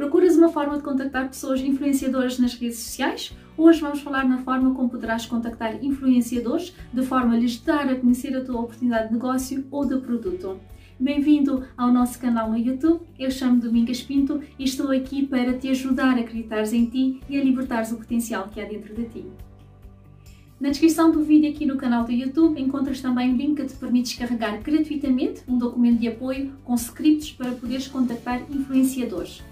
Procuras uma forma de contactar pessoas influenciadoras nas redes sociais? Hoje vamos falar na forma como poderás contactar influenciadores de forma a lhes dar a conhecer a tua oportunidade de negócio ou de produto. Bem-vindo ao nosso canal no YouTube. Eu chamo Domingas Pinto e estou aqui para te ajudar a acreditares em ti e a libertares o potencial que há dentro de ti. Na descrição do vídeo aqui no canal do YouTube encontras também um link que te permite descarregar gratuitamente um documento de apoio com scripts para poderes contactar influenciadores.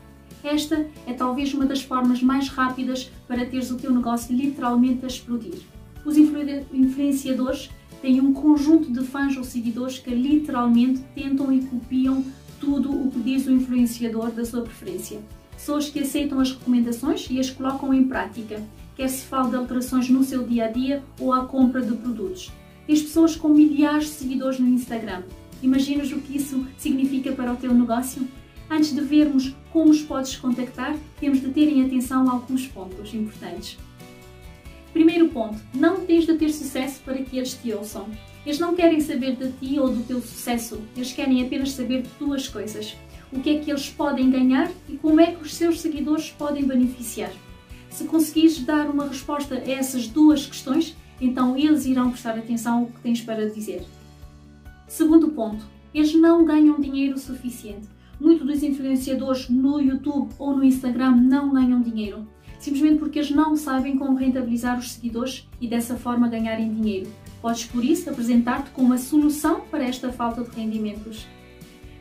Esta é talvez uma das formas mais rápidas para teres o teu negócio literalmente a explodir. Os influenciadores têm um conjunto de fãs ou seguidores que literalmente tentam e copiam tudo o que diz o influenciador da sua preferência. Pessoas que aceitam as recomendações e as colocam em prática quer se fale de alterações no seu dia a dia ou à compra de produtos. Tens pessoas com milhares de seguidores no Instagram. Imaginas o que isso significa para o teu negócio? Antes de vermos como os podes contactar, temos de ter em atenção alguns pontos importantes. Primeiro ponto, não tens de ter sucesso para que eles te ouçam. Eles não querem saber de ti ou do teu sucesso, eles querem apenas saber de duas coisas. O que é que eles podem ganhar e como é que os seus seguidores podem beneficiar. Se conseguires dar uma resposta a essas duas questões, então eles irão prestar atenção ao que tens para dizer. Segundo ponto, eles não ganham dinheiro suficiente. Muitos dos influenciadores no YouTube ou no Instagram não ganham dinheiro, simplesmente porque eles não sabem como rentabilizar os seguidores e dessa forma ganharem dinheiro. Podes, por isso, apresentar-te como uma solução para esta falta de rendimentos.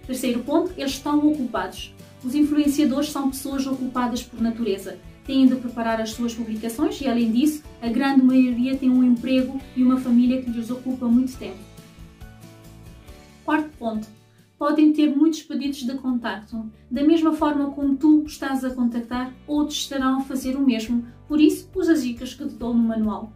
Terceiro ponto, eles estão ocupados. Os influenciadores são pessoas ocupadas por natureza têm de preparar as suas publicações e, além disso, a grande maioria tem um emprego e uma família que lhes ocupa muito tempo. Quarto ponto. Podem ter muitos pedidos de contacto. Da mesma forma como tu estás a contactar, outros estarão a fazer o mesmo. Por isso, usa as dicas que te dou no manual.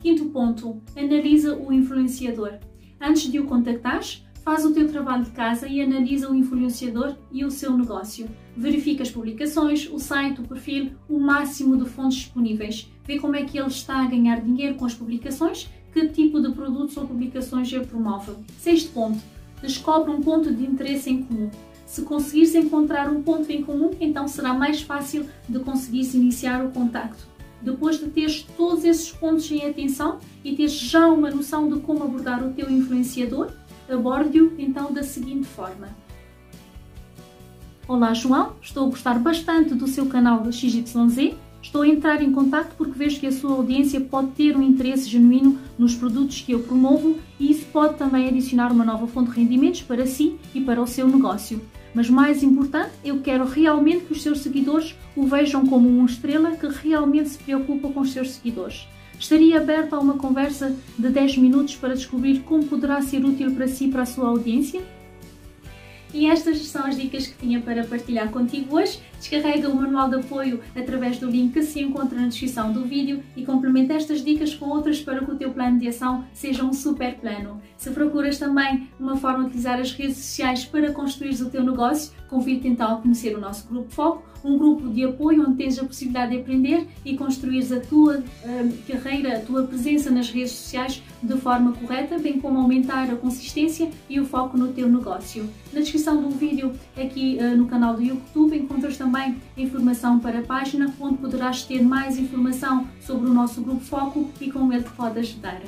Quinto ponto. Analisa o influenciador. Antes de o contactares, Faz o teu trabalho de casa e analisa o influenciador e o seu negócio. Verifica as publicações, o site, o perfil, o máximo de fontes disponíveis. Vê como é que ele está a ganhar dinheiro com as publicações, que tipo de produtos ou publicações ele promove. Sexto ponto. Descobre um ponto de interesse em comum. Se conseguires encontrar um ponto em comum, então será mais fácil de conseguires iniciar o contacto. Depois de teres todos esses pontos em atenção e teres já uma noção de como abordar o teu influenciador, aborde-o então da seguinte forma. Olá João, estou a gostar bastante do seu canal XYZ. Estou a entrar em contato porque vejo que a sua audiência pode ter um interesse genuíno nos produtos que eu promovo e isso pode também adicionar uma nova fonte de rendimentos para si e para o seu negócio. Mas mais importante, eu quero realmente que os seus seguidores o vejam como uma estrela que realmente se preocupa com os seus seguidores. Estaria aberta a uma conversa de 10 minutos para descobrir como poderá ser útil para si e para a sua audiência? E estas são as dicas que tinha para partilhar contigo hoje. Descarrega o manual de apoio através do link que se encontra na descrição do vídeo e complementa estas dicas com outras para que o teu plano de ação seja um super plano. Se procuras também uma forma de utilizar as redes sociais para construir o teu negócio, convido-te então a conhecer o nosso grupo Foco, um grupo de apoio onde tens a possibilidade de aprender e construir a tua uh, carreira, a tua presença nas redes sociais de forma correta, bem como aumentar a consistência e o foco no teu negócio. Na descrição do vídeo aqui uh, no canal do YouTube encontras também informação para a página onde poderás ter mais informação sobre o nosso grupo Foco e como ele te pode ajudar.